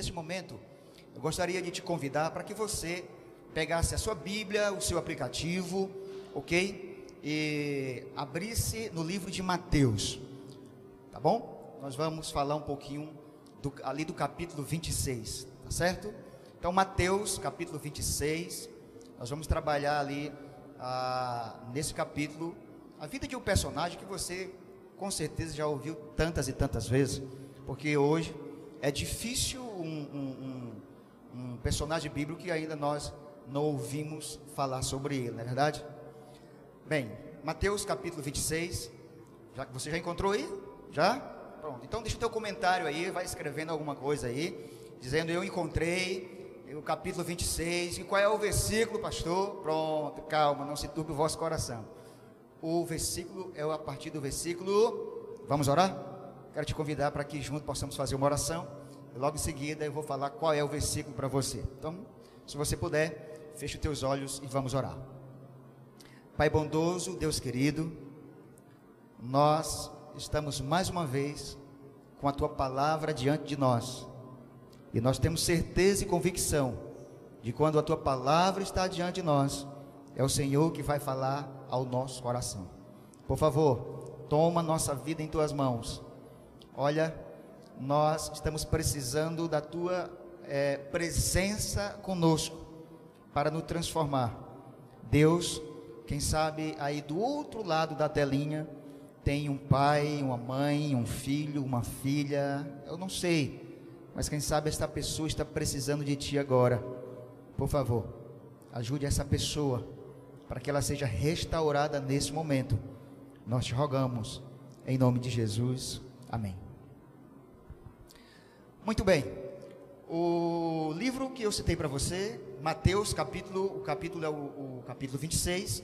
nesse momento, eu gostaria de te convidar para que você pegasse a sua Bíblia, o seu aplicativo, ok? E abrisse no livro de Mateus, tá bom? Nós vamos falar um pouquinho do, ali do capítulo 26, tá certo? Então, Mateus, capítulo 26, nós vamos trabalhar ali ah, nesse capítulo a vida de um personagem que você com certeza já ouviu tantas e tantas vezes, porque hoje é difícil um, um, um, personagem bíblico que ainda nós não ouvimos falar sobre ele, não é verdade? Bem, Mateus capítulo 26, já, você já encontrou aí? Já? Pronto, então deixa o teu comentário aí, vai escrevendo alguma coisa aí, dizendo eu encontrei o capítulo 26, e qual é o versículo, pastor? Pronto, calma, não se turbe o vosso coração. O versículo é a partir do versículo. Vamos orar? Quero te convidar para que juntos possamos fazer uma oração. Logo em seguida eu vou falar qual é o versículo para você. Então, se você puder, feche os teus olhos e vamos orar. Pai bondoso, Deus querido, nós estamos mais uma vez com a tua palavra diante de nós e nós temos certeza e convicção de quando a tua palavra está diante de nós, é o Senhor que vai falar ao nosso coração. Por favor, toma nossa vida em tuas mãos. Olha, nós estamos precisando da tua é, presença conosco para nos transformar. Deus, quem sabe aí do outro lado da telinha, tem um pai, uma mãe, um filho, uma filha, eu não sei mas quem sabe esta pessoa está precisando de ti agora. Por favor, ajude essa pessoa para que ela seja restaurada nesse momento. Nós te rogamos em nome de Jesus. Amém. Muito bem. O livro que eu citei para você, Mateus, capítulo, o capítulo é o, o capítulo 26.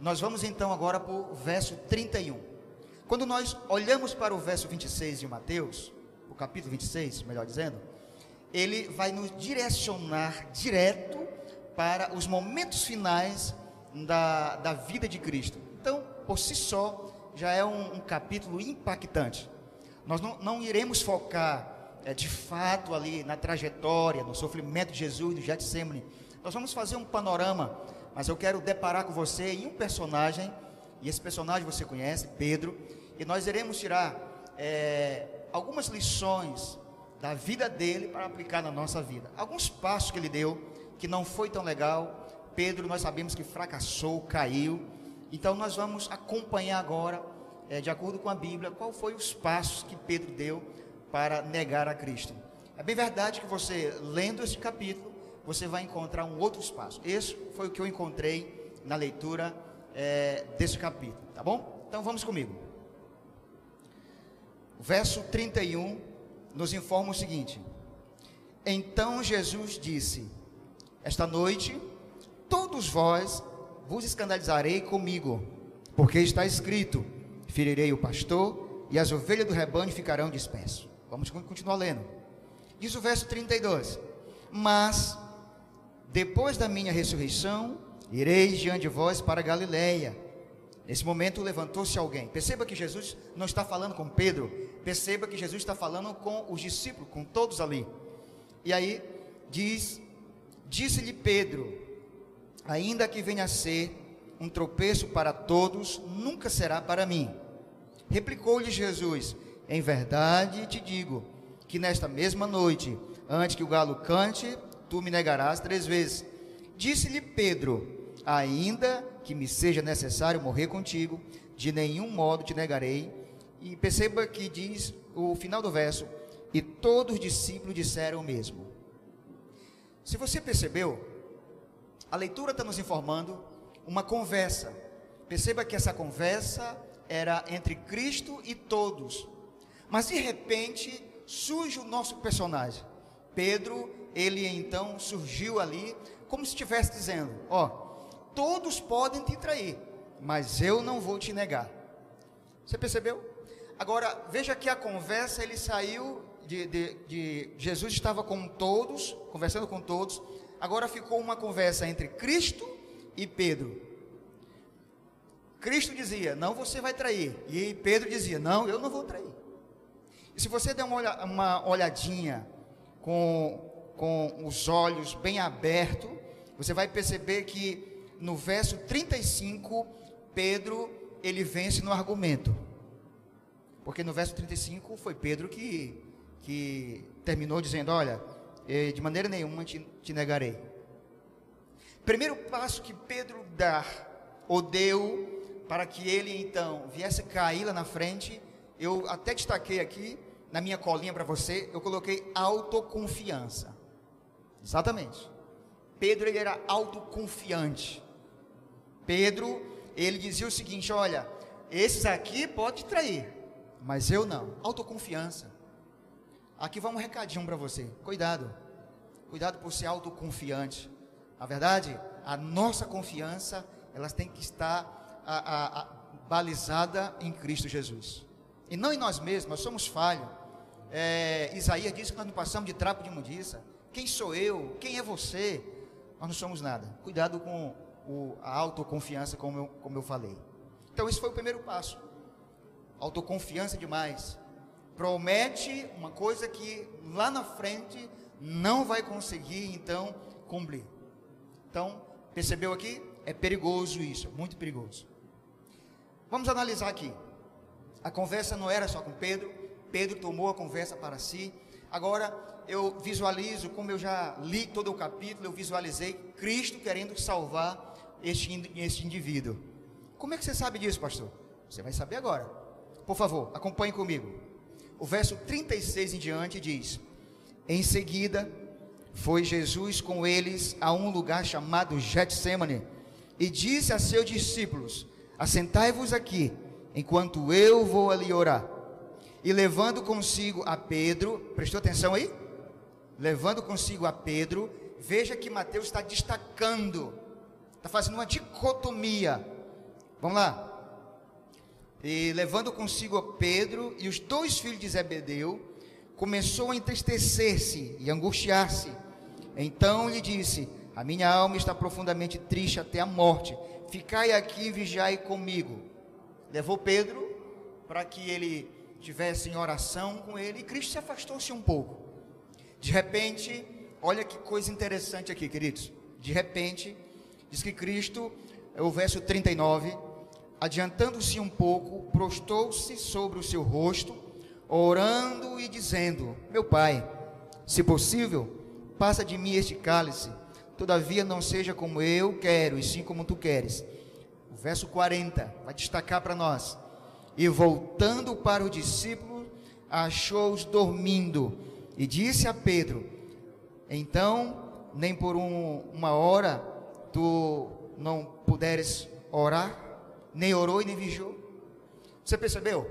Nós vamos então agora para o verso 31. Quando nós olhamos para o verso 26 de Mateus, o capítulo 26, melhor dizendo, ele vai nos direcionar direto para os momentos finais da, da vida de Cristo. Então, por si só, já é um, um capítulo impactante. Nós não, não iremos focar é, de fato ali na trajetória, no sofrimento de Jesus, no Getsemane. Nós vamos fazer um panorama, mas eu quero deparar com você em um personagem, e esse personagem você conhece, Pedro, e nós iremos tirar é, algumas lições da vida dele para aplicar na nossa vida. Alguns passos que ele deu que não foi tão legal. Pedro, nós sabemos que fracassou, caiu. Então nós vamos acompanhar agora, é, de acordo com a Bíblia, qual foi os passos que Pedro deu para negar a Cristo. É bem verdade que você, lendo esse capítulo, você vai encontrar um outro espaço. Esse foi o que eu encontrei na leitura é, desse capítulo, tá bom? Então vamos comigo verso 31 nos informa o seguinte: Então Jesus disse: Esta noite todos vós vos escandalizarei comigo, porque está escrito: Ferirei o pastor e as ovelhas do rebanho ficarão dispersos. Vamos continuar lendo. Diz o verso 32: Mas depois da minha ressurreição, ireis diante de vós para Galiléia Nesse momento levantou-se alguém. Perceba que Jesus não está falando com Pedro, perceba que Jesus está falando com os discípulos, com todos ali. E aí diz: Disse-lhe Pedro: Ainda que venha a ser um tropeço para todos, nunca será para mim. Replicou-lhe Jesus: Em verdade te digo que nesta mesma noite, antes que o galo cante, tu me negarás três vezes. Disse-lhe Pedro: Ainda que me seja necessário morrer contigo, de nenhum modo te negarei. E perceba que diz o final do verso: E todos os discípulos disseram o mesmo. Se você percebeu, a leitura está nos informando uma conversa. Perceba que essa conversa era entre Cristo e todos. Mas de repente surge o nosso personagem. Pedro, ele então surgiu ali como se estivesse dizendo: Ó, Todos podem te trair, mas eu não vou te negar. Você percebeu? Agora, veja que a conversa, ele saiu de, de, de, Jesus estava com todos, conversando com todos. Agora ficou uma conversa entre Cristo e Pedro. Cristo dizia: Não, você vai trair. E Pedro dizia: Não, eu não vou trair. E se você der uma, uma olhadinha com, com os olhos bem abertos, você vai perceber que no verso 35, Pedro, ele vence no argumento. Porque no verso 35 foi Pedro que, que terminou dizendo: Olha, eh, de maneira nenhuma te, te negarei. Primeiro passo que Pedro dá, ou deu, para que ele então viesse cair lá na frente, eu até destaquei aqui na minha colinha para você, eu coloquei autoconfiança. Exatamente. Pedro ele era autoconfiante. Pedro, ele dizia o seguinte: olha, esses aqui pode trair, mas eu não. Autoconfiança. Aqui vai um recadinho para você. Cuidado. Cuidado por ser autoconfiante. Na verdade, a nossa confiança, elas tem que estar a, a, a, balizada em Cristo Jesus. E não em nós mesmos, nós somos falhos. É, Isaías diz que nós não passamos de trapo de imundiça. Quem sou eu? Quem é você? Nós não somos nada. Cuidado com o, a autoconfiança, como eu, como eu falei. Então, esse foi o primeiro passo. Autoconfiança demais. Promete uma coisa que lá na frente não vai conseguir, então, cumprir. Então, percebeu aqui? É perigoso isso, muito perigoso. Vamos analisar aqui. A conversa não era só com Pedro, Pedro tomou a conversa para si. Agora eu visualizo, como eu já li todo o capítulo, eu visualizei Cristo querendo salvar este, este indivíduo. Como é que você sabe disso, pastor? Você vai saber agora. Por favor, acompanhe comigo. O verso 36 em diante diz: Em seguida, foi Jesus com eles a um lugar chamado Getsemane e disse a seus discípulos: Assentai-vos aqui, enquanto eu vou ali orar. E levando consigo a Pedro, prestou atenção aí? Levando consigo a Pedro, veja que Mateus está destacando, está fazendo uma dicotomia. Vamos lá. E levando consigo a Pedro e os dois filhos de Zebedeu, começou a entristecer-se e angustiar-se. Então lhe disse: A minha alma está profundamente triste até a morte. Ficai aqui e vigiai comigo. Levou Pedro para que ele tivesse em oração com ele, e Cristo se afastou-se um pouco. De repente, olha que coisa interessante aqui, queridos. De repente, diz que Cristo, é o verso 39, adiantando-se um pouco, prostou-se sobre o seu rosto, orando e dizendo: Meu Pai, se possível, passa de mim este cálice, todavia não seja como eu quero, e sim como tu queres. O verso 40 vai destacar para nós. E voltando para o discípulo, achou-os dormindo e disse a Pedro: Então, nem por um, uma hora tu não puderes orar, nem orou e nem vigiou. Você percebeu?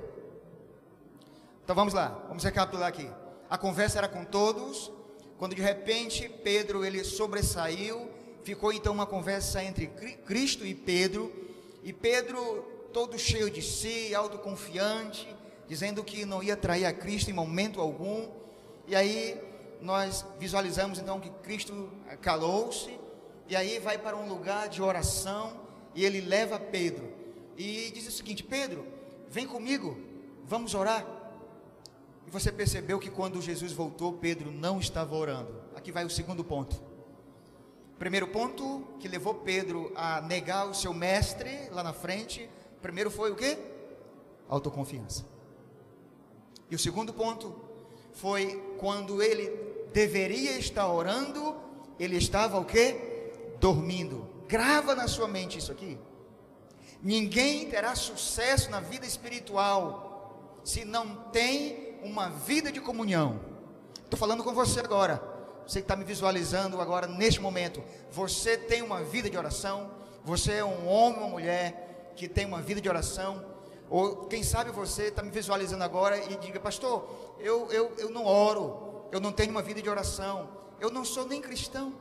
Então vamos lá, vamos recapitular aqui. A conversa era com todos, quando de repente Pedro ele sobressaiu, ficou então uma conversa entre Cristo e Pedro, e Pedro todo cheio de si, autoconfiante, dizendo que não ia trair a Cristo em momento algum. E aí nós visualizamos então que Cristo calou-se e aí vai para um lugar de oração e ele leva Pedro e diz o seguinte: Pedro, vem comigo, vamos orar. E você percebeu que quando Jesus voltou, Pedro não estava orando. Aqui vai o segundo ponto. Primeiro ponto que levou Pedro a negar o seu mestre lá na frente primeiro foi o que? Autoconfiança. E o segundo ponto foi quando ele deveria estar orando, ele estava o que? Dormindo. Grava na sua mente isso aqui. Ninguém terá sucesso na vida espiritual se não tem uma vida de comunhão. Estou falando com você agora. Você que está me visualizando agora neste momento. Você tem uma vida de oração. Você é um homem ou uma mulher que tem uma vida de oração, ou quem sabe você está me visualizando agora e diga, pastor, eu, eu, eu não oro, eu não tenho uma vida de oração, eu não sou nem cristão.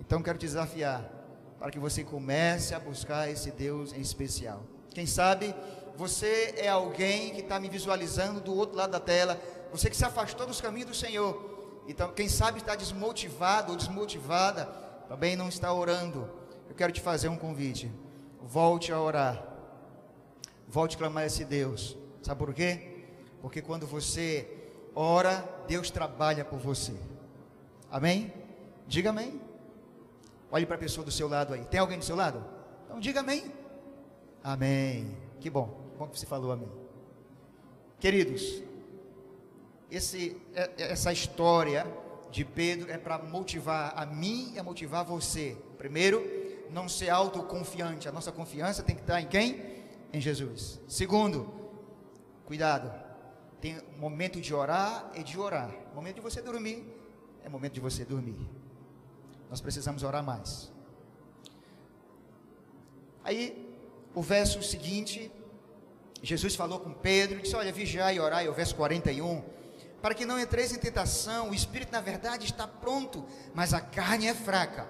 Então quero te desafiar para que você comece a buscar esse Deus em especial. Quem sabe você é alguém que está me visualizando do outro lado da tela, você que se afastou dos caminhos do Senhor. Então, quem sabe está desmotivado ou desmotivada, também não está orando. Eu quero te fazer um convite volte a orar. Volte a clamar a esse Deus. Sabe por quê? Porque quando você ora, Deus trabalha por você. Amém? Diga amém. Olhe para a pessoa do seu lado aí. Tem alguém do seu lado? Então diga amém. Amém. Que bom. Bom que você falou amém. Queridos, esse, é, é, essa história de Pedro é para motivar a mim e a motivar você. Primeiro, não ser autoconfiante. A nossa confiança tem que estar em quem? Em Jesus. Segundo, cuidado. Tem momento de orar e de orar. Momento de você dormir é momento de você dormir. Nós precisamos orar mais. Aí, o verso seguinte, Jesus falou com Pedro, disse: Olha, vigiai e orai, o verso 41, para que não entreis em tentação, o espírito na verdade está pronto, mas a carne é fraca.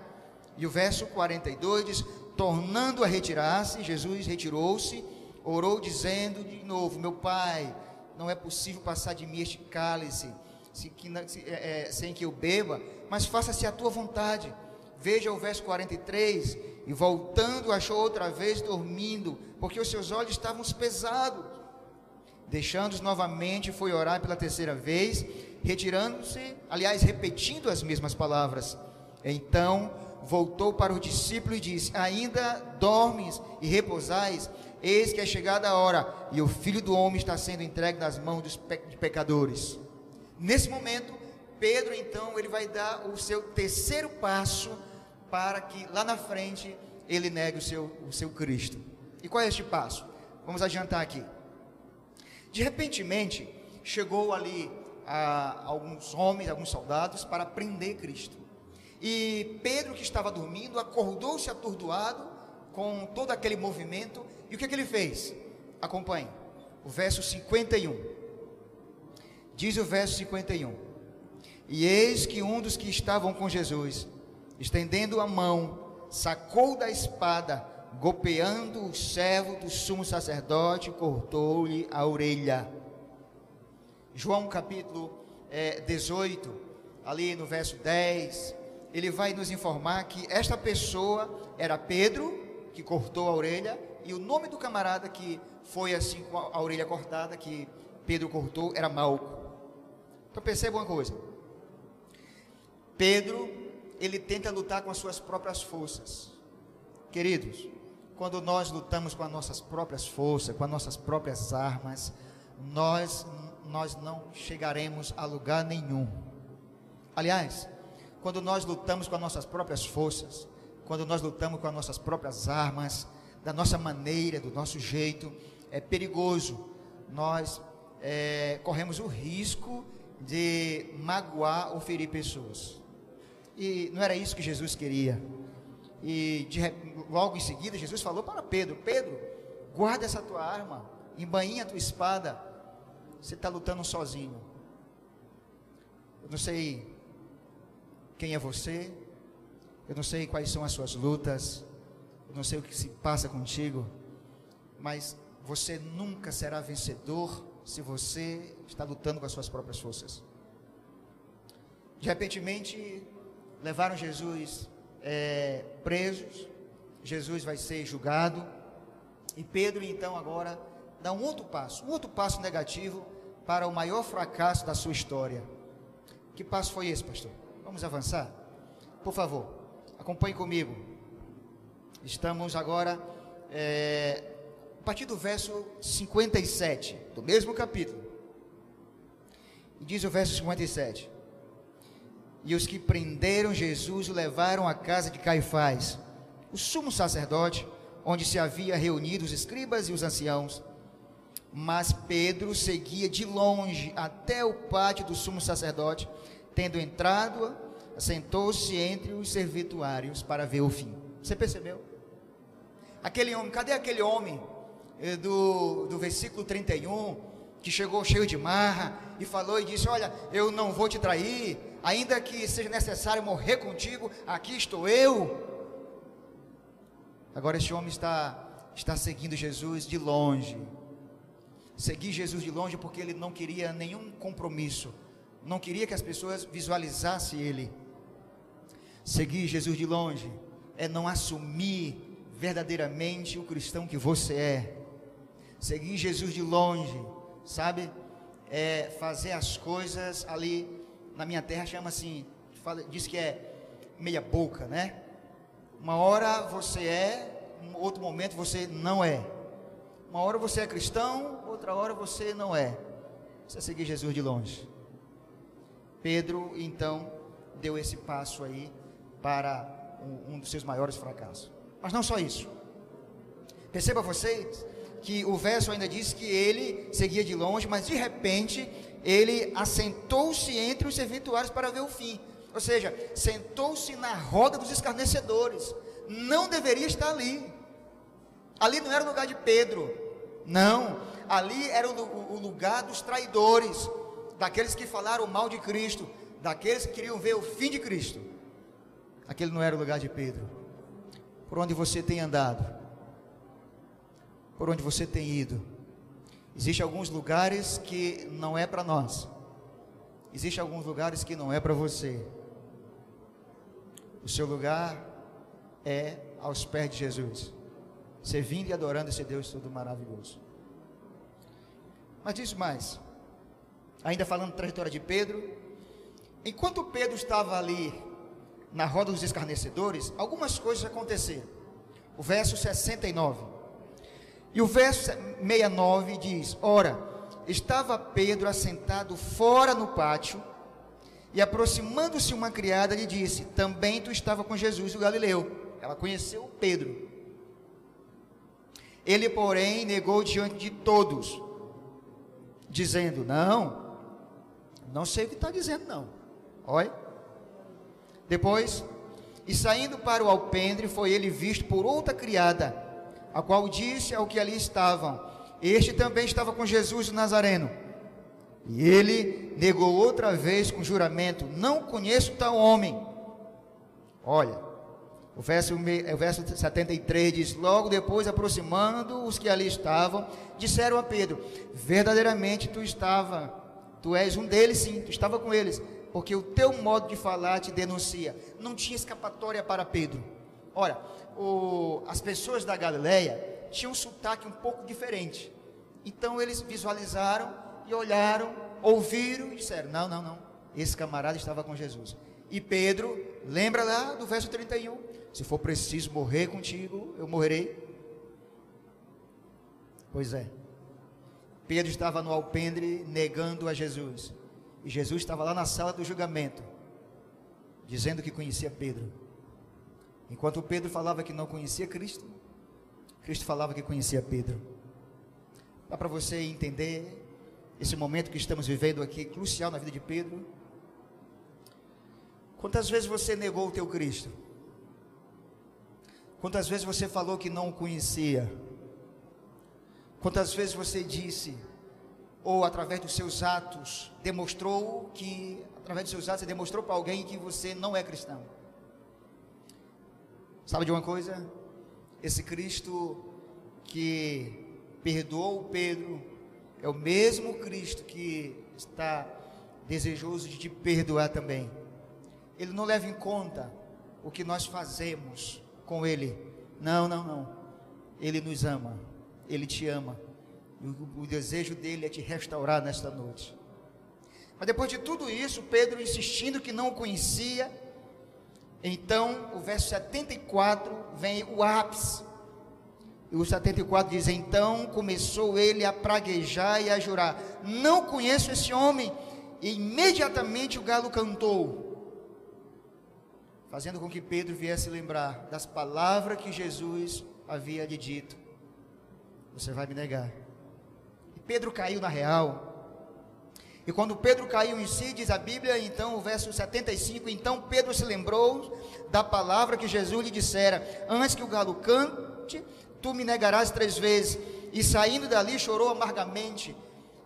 E o verso 42 diz: Tornando a retirar-se, Jesus retirou-se, orou, dizendo de novo: Meu pai, não é possível passar de mim este cálice é, é, sem que eu beba, mas faça-se a tua vontade. Veja o verso 43, e voltando achou outra vez dormindo, porque os seus olhos estavam pesados. Deixando-os novamente, foi orar pela terceira vez, retirando-se, aliás, repetindo as mesmas palavras. Então voltou para o discípulo e disse: Ainda dormes e repousais? Eis que é chegada a hora, e o filho do homem está sendo entregue nas mãos dos pecadores. Nesse momento, Pedro então ele vai dar o seu terceiro passo para que lá na frente ele negue o seu, o seu Cristo. E qual é este passo? Vamos adiantar aqui. De repentemente chegou ali a, alguns homens, alguns soldados para prender Cristo. E Pedro, que estava dormindo, acordou-se atordoado com todo aquele movimento. E o que, é que ele fez? Acompanhe. O verso 51. Diz o verso 51: E eis que um dos que estavam com Jesus, estendendo a mão, sacou da espada, golpeando o servo do sumo sacerdote, cortou-lhe a orelha. João capítulo é, 18, ali no verso 10, ele vai nos informar que esta pessoa era Pedro, que cortou a orelha, e o nome do camarada que foi assim com a orelha cortada, que Pedro cortou, era Malco. Então perceba uma coisa. Pedro, ele tenta lutar com as suas próprias forças. Queridos, quando nós lutamos com as nossas próprias forças, com as nossas próprias armas, nós nós não chegaremos a lugar nenhum. Aliás, quando nós lutamos com as nossas próprias forças, quando nós lutamos com as nossas próprias armas, da nossa maneira, do nosso jeito, é perigoso. Nós é, corremos o risco de magoar ou ferir pessoas. E não era isso que Jesus queria. E de, logo em seguida, Jesus falou para Pedro: Pedro, guarda essa tua arma, embainha a tua espada. Você está lutando sozinho. Eu não sei quem é você, eu não sei quais são as suas lutas, eu não sei o que se passa contigo, mas você nunca será vencedor se você está lutando com as suas próprias forças. De repentemente, levaram Jesus é, presos, Jesus vai ser julgado, e Pedro então agora dá um outro passo, um outro passo negativo para o maior fracasso da sua história. Que passo foi esse, pastor? Vamos avançar? Por favor, acompanhe comigo. Estamos agora é, a partir do verso 57, do mesmo capítulo. E diz o verso 57: E os que prenderam Jesus o levaram à casa de Caifás, o sumo sacerdote, onde se havia reunido os escribas e os anciãos. Mas Pedro seguia de longe até o pátio do sumo sacerdote, tendo entrado, assentou-se entre os servituários para ver o fim. Você percebeu? Aquele homem, cadê aquele homem eh, do, do versículo 31, que chegou cheio de marra e falou e disse: Olha, eu não vou te trair, ainda que seja necessário morrer contigo, aqui estou eu. Agora este homem está, está seguindo Jesus de longe. Seguir Jesus de longe porque ele não queria nenhum compromisso, não queria que as pessoas visualizassem ele. Seguir Jesus de longe é não assumir verdadeiramente o cristão que você é seguir Jesus de longe, sabe? é, fazer as coisas ali na minha terra chama assim, fala, diz que é meia boca, né? Uma hora você é, um outro momento você não é. Uma hora você é cristão, outra hora você não é. Você seguir Jesus de longe. Pedro então deu esse passo aí para um, um dos seus maiores fracassos. Mas não só isso. Perceba vocês que o verso ainda diz que ele seguia de longe, mas de repente ele assentou-se entre os serventuários para ver o fim. Ou seja, sentou-se na roda dos escarnecedores. Não deveria estar ali. Ali não era o lugar de Pedro. Não. Ali era o, o lugar dos traidores, daqueles que falaram mal de Cristo, daqueles que queriam ver o fim de Cristo. Aquele não era o lugar de Pedro. Por onde você tem andado? Por onde você tem ido? Existem alguns lugares que não é para nós. Existem alguns lugares que não é para você. O seu lugar é aos pés de Jesus. Servindo e adorando esse Deus todo maravilhoso. Mas diz mais. Ainda falando da trajetória de Pedro. Enquanto Pedro estava ali na roda dos escarnecedores, algumas coisas aconteceram. O verso 69. E o verso 69 diz: Ora, estava Pedro assentado fora no pátio, e aproximando-se uma criada lhe disse: Também tu estava com Jesus o Galileu. Ela conheceu Pedro. Ele, porém, negou diante de todos, dizendo: Não, não sei o que está dizendo, não. Olha. Depois, e saindo para o alpendre, foi ele visto por outra criada a qual disse ao que ali estavam: Este também estava com Jesus o Nazareno. E ele negou outra vez com juramento: Não conheço tal homem. Olha, o verso, o verso 73 diz: Logo depois, aproximando os que ali estavam, disseram a Pedro: Verdadeiramente tu estava, tu és um deles, sim, tu estava com eles, porque o teu modo de falar te denuncia. Não tinha escapatória para Pedro. Ora, o, as pessoas da Galileia tinham um sotaque um pouco diferente. Então eles visualizaram e olharam, ouviram e disseram: Não, não, não. Esse camarada estava com Jesus. E Pedro, lembra lá do verso 31? Se for preciso morrer contigo, eu morrerei. Pois é. Pedro estava no alpendre negando a Jesus. E Jesus estava lá na sala do julgamento, dizendo que conhecia Pedro. Enquanto Pedro falava que não conhecia Cristo, Cristo falava que conhecia Pedro. Dá para você entender esse momento que estamos vivendo aqui, crucial na vida de Pedro? Quantas vezes você negou o teu Cristo? Quantas vezes você falou que não o conhecia? Quantas vezes você disse, ou através dos seus atos, demonstrou que, através dos seus atos, você demonstrou para alguém que você não é cristão? Sabe de uma coisa? Esse Cristo que perdoou Pedro é o mesmo Cristo que está desejoso de te perdoar também. Ele não leva em conta o que nós fazemos com Ele. Não, não, não. Ele nos ama. Ele te ama. O, o desejo dele é te restaurar nesta noite. Mas depois de tudo isso, Pedro insistindo que não o conhecia, então, o verso 74 vem o ápice. E o 74 diz: Então começou ele a praguejar e a jurar: Não conheço esse homem. E imediatamente o galo cantou, fazendo com que Pedro viesse lembrar das palavras que Jesus havia lhe dito: Você vai me negar. E Pedro caiu na real e quando Pedro caiu em si, diz a Bíblia, então o verso 75, então Pedro se lembrou da palavra que Jesus lhe dissera: Antes que o galo cante, tu me negarás três vezes. E saindo dali chorou amargamente.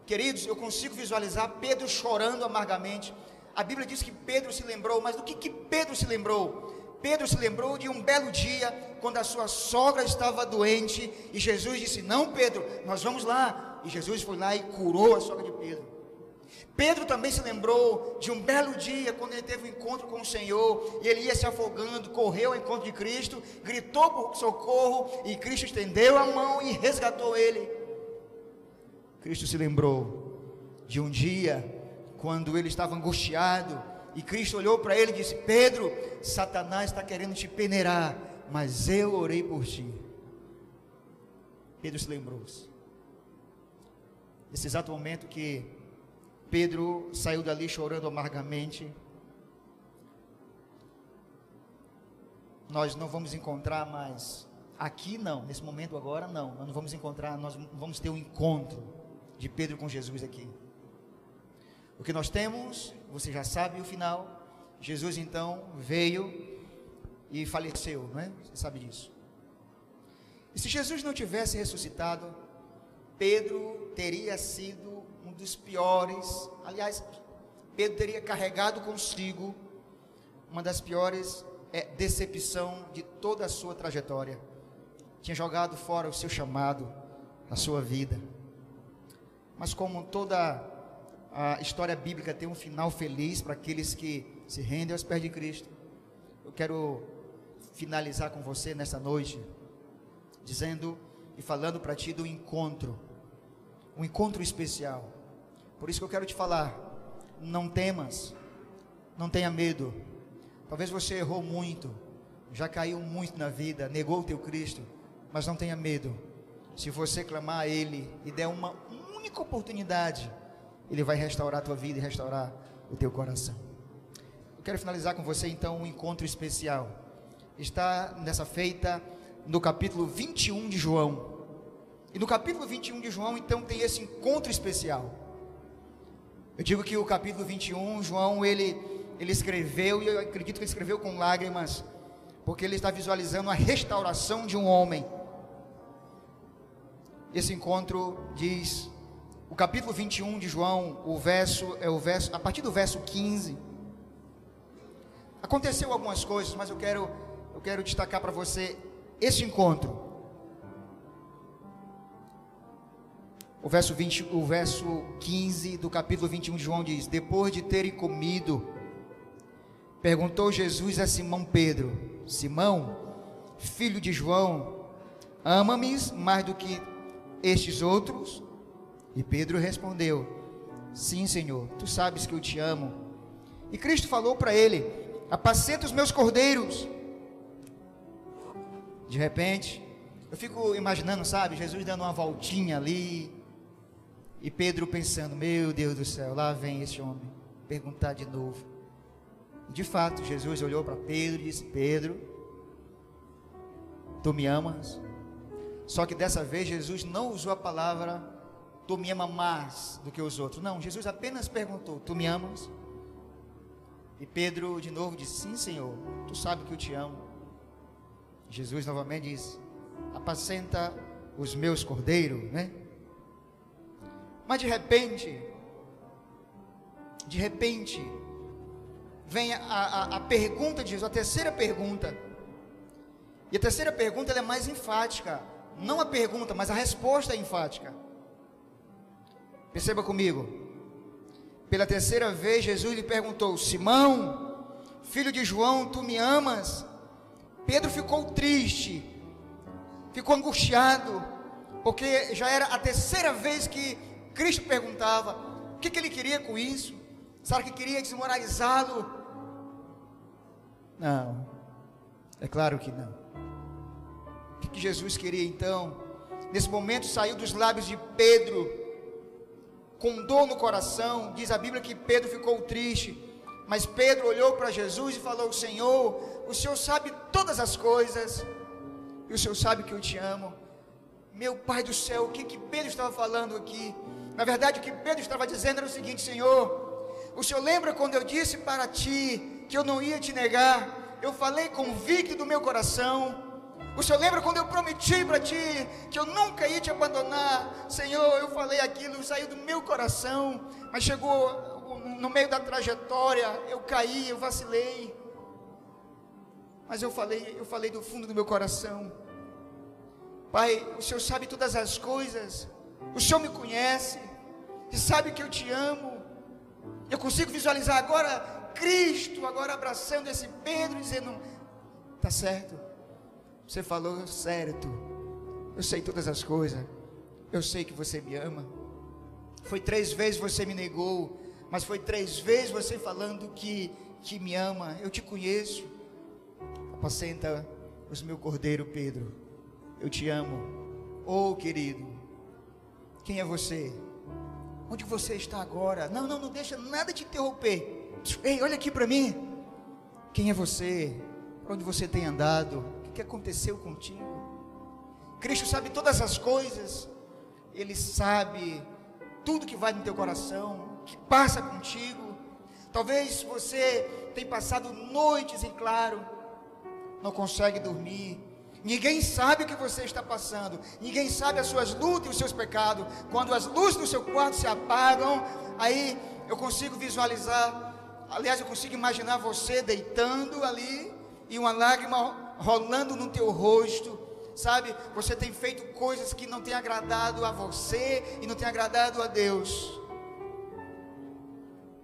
Queridos, eu consigo visualizar Pedro chorando amargamente. A Bíblia diz que Pedro se lembrou, mas do que, que Pedro se lembrou? Pedro se lembrou de um belo dia, quando a sua sogra estava doente, e Jesus disse: Não, Pedro, nós vamos lá. E Jesus foi lá e curou a sogra de Pedro. Pedro também se lembrou de um belo dia, quando ele teve um encontro com o Senhor, e ele ia se afogando, correu ao encontro de Cristo, gritou por socorro, e Cristo estendeu a mão e resgatou ele. Cristo se lembrou de um dia, quando ele estava angustiado, e Cristo olhou para ele e disse: Pedro, Satanás está querendo te peneirar, mas eu orei por ti. Pedro se lembrou-se. Nesse exato momento que Pedro saiu dali chorando amargamente, nós não vamos encontrar mais aqui não, nesse momento agora não, nós não vamos encontrar, nós vamos ter um encontro de Pedro com Jesus aqui. O que nós temos, você já sabe o final. Jesus então veio e faleceu, não é? Você sabe disso. E se Jesus não tivesse ressuscitado, Pedro teria sido dos piores, aliás, Pedro teria carregado consigo uma das piores é, decepção de toda a sua trajetória. Tinha jogado fora o seu chamado, a sua vida. Mas como toda a história bíblica tem um final feliz para aqueles que se rendem aos pés de Cristo, eu quero finalizar com você nessa noite, dizendo e falando para ti do encontro, um encontro especial. Por isso que eu quero te falar, não temas, não tenha medo. Talvez você errou muito, já caiu muito na vida, negou o teu Cristo, mas não tenha medo. Se você clamar a Ele e der uma única oportunidade, Ele vai restaurar a tua vida e restaurar o teu coração. Eu quero finalizar com você então um encontro especial. Está nessa feita no capítulo 21 de João. E no capítulo 21 de João, então, tem esse encontro especial. Eu digo que o capítulo 21, João, ele, ele escreveu, e eu acredito que ele escreveu com lágrimas, porque ele está visualizando a restauração de um homem. Esse encontro diz, o capítulo 21 de João, o verso, é o verso, a partir do verso 15. Aconteceu algumas coisas, mas eu quero, eu quero destacar para você esse encontro. O verso, 20, o verso 15 do capítulo 21 de João diz: Depois de terem comido, perguntou Jesus a Simão Pedro: Simão, filho de João, ama-me mais do que estes outros? E Pedro respondeu: Sim, Senhor, tu sabes que eu te amo. E Cristo falou para ele: Apacenta os meus cordeiros. De repente, eu fico imaginando, sabe, Jesus dando uma voltinha ali, e Pedro pensando: Meu Deus do céu, lá vem esse homem perguntar de novo. De fato, Jesus olhou para Pedro e disse: Pedro, tu me amas? Só que dessa vez Jesus não usou a palavra tu me amas mais do que os outros. Não, Jesus apenas perguntou: Tu me amas? E Pedro de novo disse: Sim, Senhor, tu sabe que eu te amo. Jesus novamente diz: Apacenta os meus cordeiros, né? Mas de repente, de repente, vem a, a, a pergunta de Jesus, a terceira pergunta. E a terceira pergunta é mais enfática. Não a pergunta, mas a resposta é enfática. Perceba comigo. Pela terceira vez, Jesus lhe perguntou: Simão, filho de João, tu me amas? Pedro ficou triste, ficou angustiado, porque já era a terceira vez que Cristo perguntava: o que, que ele queria com isso? Será que queria desmoralizá-lo? Não, é claro que não. O que, que Jesus queria então? Nesse momento saiu dos lábios de Pedro, com dor no coração. Diz a Bíblia que Pedro ficou triste, mas Pedro olhou para Jesus e falou: Senhor, o Senhor sabe todas as coisas, e o Senhor sabe que eu te amo. Meu Pai do céu, o que, que Pedro estava falando aqui? Na verdade, o que Pedro estava dizendo era o seguinte: Senhor, o Senhor lembra quando eu disse para ti que eu não ia te negar? Eu falei convicto do meu coração. O Senhor lembra quando eu prometi para ti que eu nunca ia te abandonar? Senhor, eu falei aquilo, saiu do meu coração, mas chegou no meio da trajetória, eu caí, eu vacilei. Mas eu falei, eu falei do fundo do meu coração. Pai, o Senhor sabe todas as coisas. O Senhor me conhece e sabe que eu te amo. Eu consigo visualizar agora Cristo agora abraçando esse Pedro dizendo: "Tá certo. Você falou certo. Eu sei todas as coisas. Eu sei que você me ama. Foi três vezes você me negou, mas foi três vezes você falando que, que me ama. Eu te conheço. Apacenta os meu cordeiro, Pedro. Eu te amo. Oh, querido, quem é você? Onde você está agora? Não, não, não deixa nada te interromper. Ei, olha aqui para mim. Quem é você? Para onde você tem andado? O que aconteceu contigo? Cristo sabe todas as coisas. Ele sabe tudo que vai no teu coração, que passa contigo. Talvez você tenha passado noites em claro, não consegue dormir. Ninguém sabe o que você está passando. Ninguém sabe as suas lutas e os seus pecados. Quando as luzes do seu quarto se apagam, aí eu consigo visualizar. Aliás, eu consigo imaginar você deitando ali e uma lágrima rolando no teu rosto sabe? Você tem feito coisas que não tem agradado a você e não tem agradado a Deus.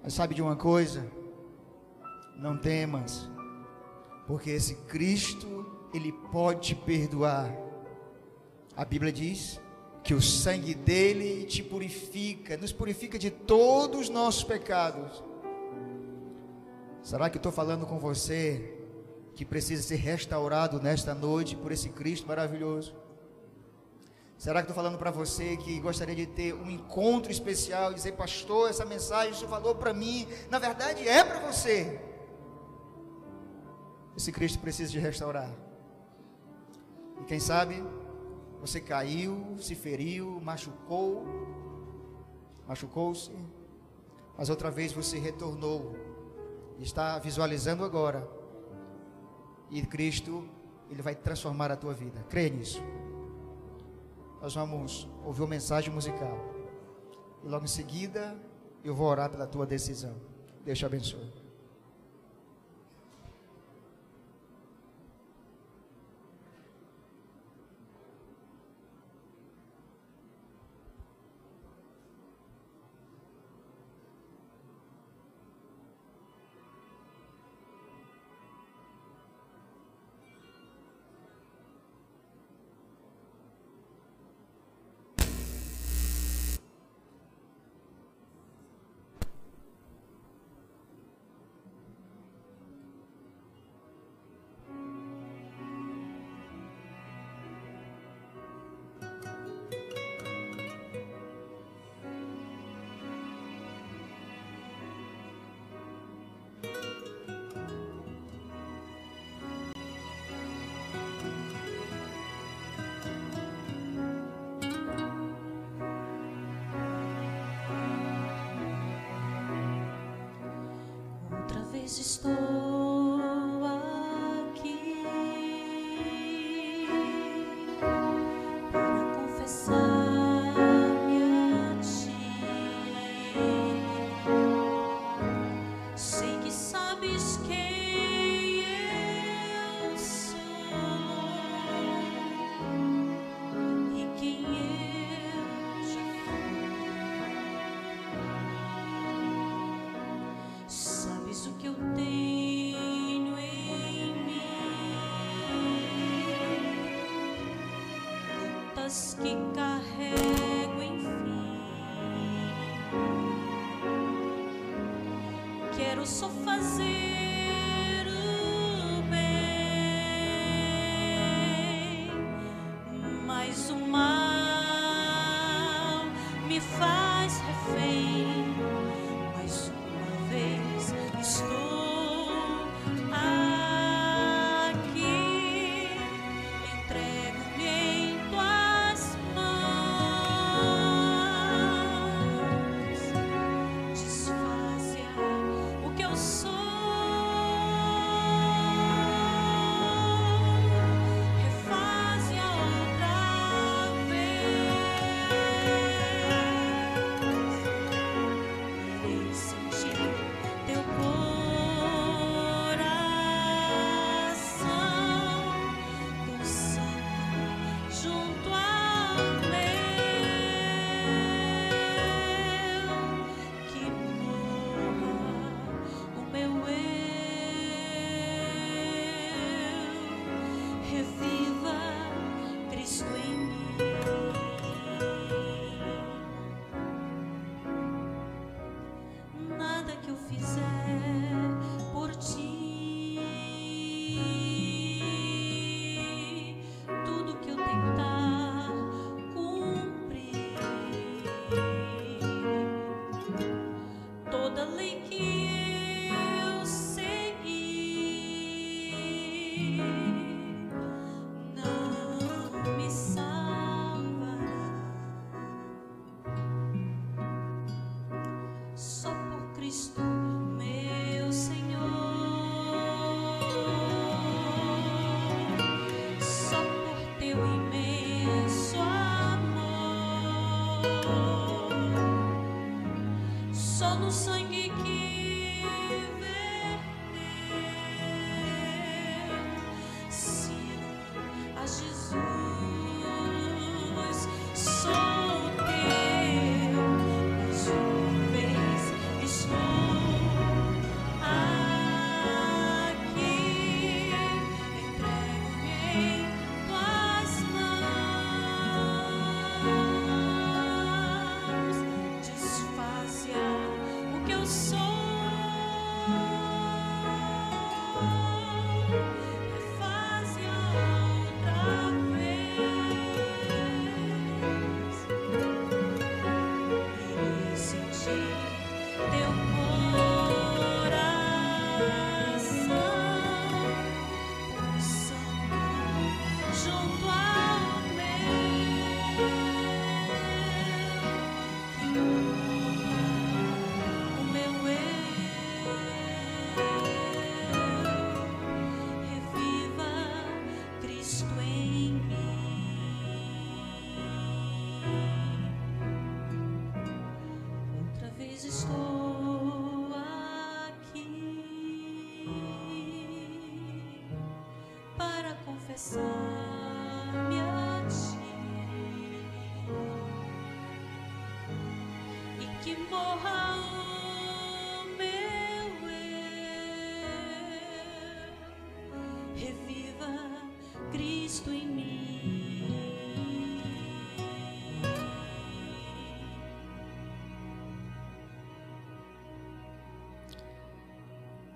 Mas sabe de uma coisa? Não temas, porque esse Cristo, ele pode te perdoar. A Bíblia diz que o sangue dele te purifica, nos purifica de todos os nossos pecados. Será que estou falando com você que precisa ser restaurado nesta noite por esse Cristo maravilhoso? Será que estou falando para você que gostaria de ter um encontro especial e dizer, pastor, essa mensagem você falou para mim, na verdade é para você? Esse Cristo precisa de restaurar. E quem sabe você caiu, se feriu, machucou, machucou-se, mas outra vez você retornou está visualizando agora e Cristo, Ele vai transformar a tua vida. Creia nisso. Nós vamos ouvir uma mensagem musical. E logo em seguida, eu vou orar pela tua decisão. Deus te abençoe. pois estou. que carrego, enfim. Quero só fazer o bem, mas o mal me faz refém.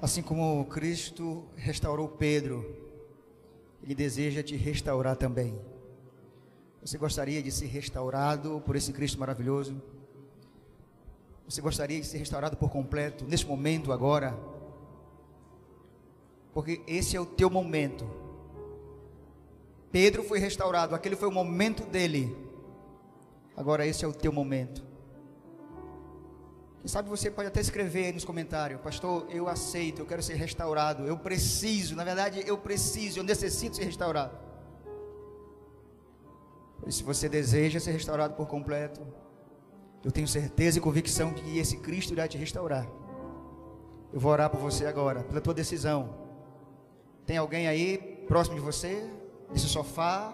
Assim como Cristo restaurou Pedro, Ele deseja te restaurar também. Você gostaria de ser restaurado por esse Cristo maravilhoso? Você gostaria de ser restaurado por completo, nesse momento, agora? Porque esse é o teu momento. Pedro foi restaurado, aquele foi o momento dele. Agora esse é o teu momento. Quem sabe você pode até escrever aí nos comentários, pastor, eu aceito, eu quero ser restaurado, eu preciso, na verdade eu preciso, eu necessito ser restaurado. E se você deseja ser restaurado por completo, eu tenho certeza e convicção que esse Cristo irá te restaurar. Eu vou orar por você agora, pela tua decisão. Tem alguém aí próximo de você, nesse sofá,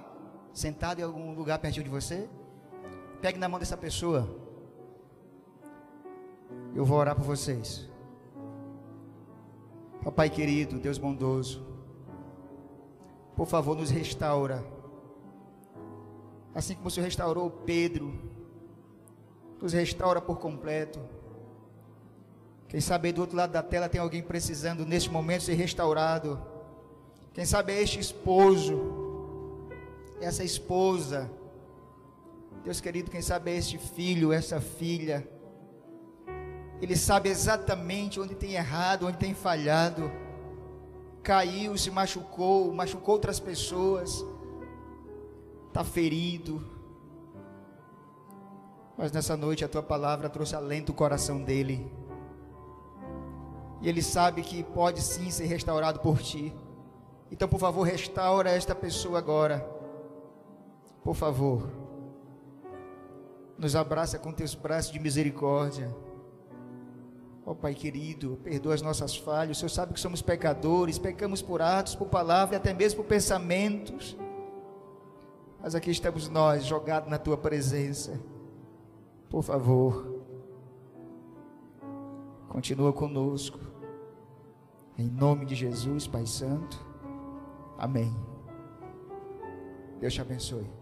sentado em algum lugar pertinho de você? Pegue na mão dessa pessoa. Eu vou orar por vocês. Papai querido, Deus bondoso, por favor, nos restaura. Assim como o Senhor restaurou Pedro, nos restaura por completo. Quem sabe aí do outro lado da tela tem alguém precisando neste momento ser restaurado. Quem sabe é este esposo, essa esposa. Deus querido, quem sabe é este filho, essa filha ele sabe exatamente onde tem errado, onde tem falhado. Caiu, se machucou, machucou outras pessoas. Está ferido. Mas nessa noite a tua palavra trouxe alento o coração dele. E ele sabe que pode sim ser restaurado por ti. Então, por favor, restaura esta pessoa agora. Por favor. Nos abraça com teus braços de misericórdia. Ó oh, Pai querido, perdoa as nossas falhas. O Senhor sabe que somos pecadores, pecamos por atos, por palavras e até mesmo por pensamentos. Mas aqui estamos nós, jogados na tua presença. Por favor, continua conosco. Em nome de Jesus, Pai Santo. Amém. Deus te abençoe.